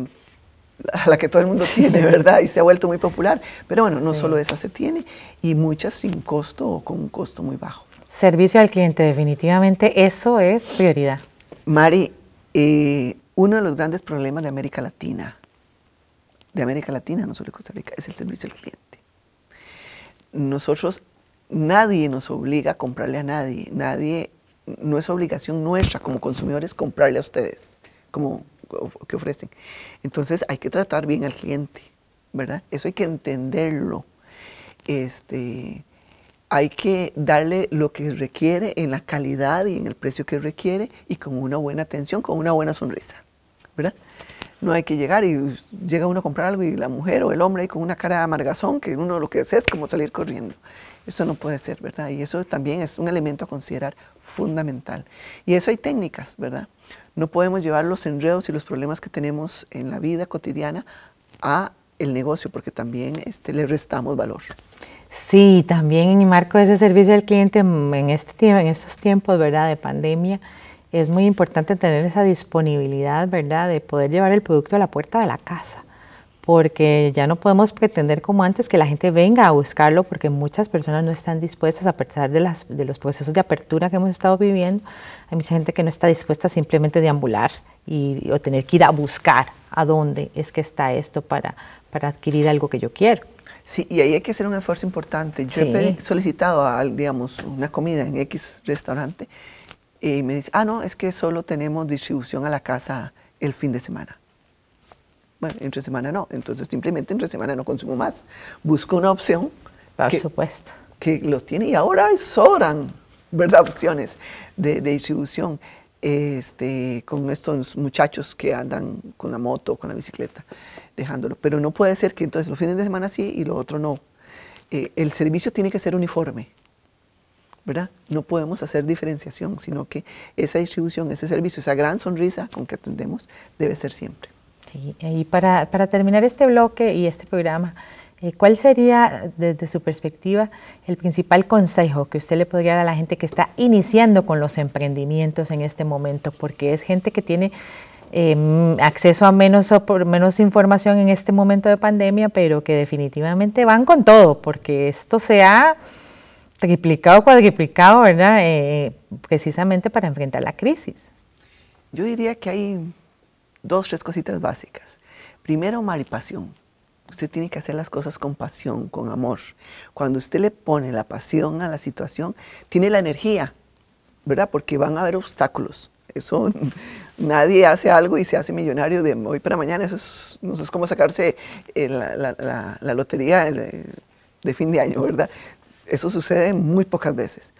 la, que todo el mundo tiene, ¿verdad? Y se ha vuelto muy popular. Pero bueno, no solo esa se tiene, y muchas sin costo o con un costo muy bajo. Servicio al cliente, definitivamente eso es prioridad. Mari, eh, uno de los grandes problemas de América Latina, de América Latina, no solo de Costa Rica, es el servicio al cliente. Nosotros nadie nos obliga a comprarle a nadie, nadie, no es obligación nuestra como consumidores comprarle a ustedes, como que ofrecen. Entonces hay que tratar bien al cliente, ¿verdad? Eso hay que entenderlo. Este, hay que darle lo que requiere en la calidad y en el precio que requiere y con una buena atención, con una buena sonrisa, ¿verdad? No hay que llegar y llega uno a comprar algo y la mujer o el hombre ahí con una cara de amargazón que uno lo que hace es como salir corriendo. Eso no puede ser, ¿verdad? Y eso también es un elemento a considerar fundamental. Y eso hay técnicas, ¿verdad? No podemos llevar los enredos y los problemas que tenemos en la vida cotidiana a el negocio porque también este, le restamos valor. Sí, también en el marco de ese servicio al cliente en, este, en estos tiempos ¿verdad? de pandemia es muy importante tener esa disponibilidad ¿verdad? de poder llevar el producto a la puerta de la casa porque ya no podemos pretender como antes que la gente venga a buscarlo, porque muchas personas no están dispuestas, a pesar de, las, de los procesos de apertura que hemos estado viviendo, hay mucha gente que no está dispuesta simplemente a deambular y, o tener que ir a buscar a dónde es que está esto para, para adquirir algo que yo quiero. Sí, y ahí hay que hacer un esfuerzo importante. Yo he solicitado, a, digamos, una comida en X restaurante y me dice, ah, no, es que solo tenemos distribución a la casa el fin de semana. Bueno, entre semana no, entonces simplemente entre semana no consumo más. Busco una opción. Por que, supuesto. Que lo tiene y ahora sobran, ¿verdad? Opciones de, distribución este, con estos muchachos que andan con la moto, con la bicicleta, dejándolo. Pero no puede ser que entonces los fines de semana sí y lo otro no. Eh, el servicio tiene que ser uniforme. ¿verdad? No podemos hacer diferenciación, sino que esa distribución, ese servicio, esa gran sonrisa con que atendemos debe ser siempre. Sí, y para, para terminar este bloque y este programa, eh, ¿cuál sería desde su perspectiva el principal consejo que usted le podría dar a la gente que está iniciando con los emprendimientos en este momento? Porque es gente que tiene em, acceso a menos, información en este momento de pandemia, pero que definitivamente van con todo, porque esto se ha triplicado, cuadriplicado, ¿verdad? Eh, precisamente para enfrentar la crisis. Yo diría que hay dos, tres cositas básicas. Primero, maripasión. Usted tiene que hacer las cosas con pasión, con amor. Cuando usted le pone la pasión a la situación, tiene la energía, ¿verdad? Porque van a haber obstáculos. Eso nadie hace algo y se hace millonario de hoy para mañana. Eso es, no es como sacarse eh, la, lotería eh, de fin de año, ¿verdad? Eso sucede muy pocas veces.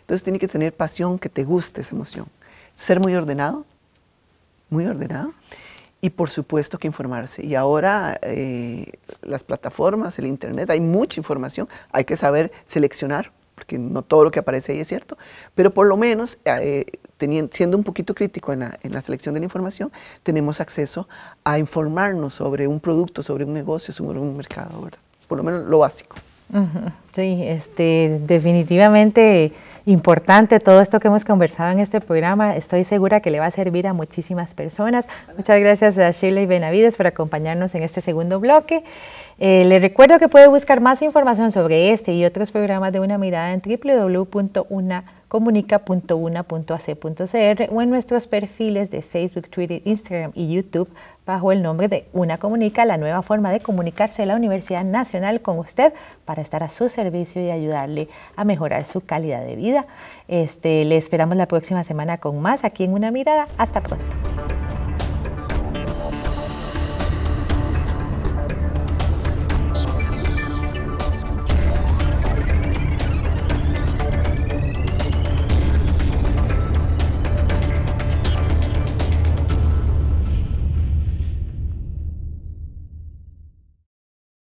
Entonces tiene que tener pasión, que te guste esa emoción. Ser muy ordenado, muy ordenado. Y por supuesto que informarse. Y ahora eh, las plataformas, el Internet, hay mucha información, hay que saber seleccionar, porque no todo lo que aparece ahí es cierto, pero por lo menos, eh, siendo un poquito crítico en la, selección de la información, tenemos acceso a informarnos sobre un producto, sobre un negocio, sobre un mercado, ¿verdad? Por lo menos lo básico. Sí, este, definitivamente importante todo esto que hemos conversado en este programa. Estoy segura que le va a servir a muchísimas personas. Muchas gracias a Sheila y Benavides por acompañarnos en este segundo bloque. Eh, le recuerdo que puede buscar más información sobre este y otros programas de Una Mirada en www.unacomunica.una.ac.cr o en nuestros perfiles de Facebook, Twitter, Instagram y YouTube bajo el nombre de Una Comunica, la nueva forma de comunicarse de la Universidad Nacional con usted para estar a su servicio y ayudarle a mejorar su calidad de vida. Este, le esperamos la próxima semana con más aquí en Una Mirada. Hasta pronto.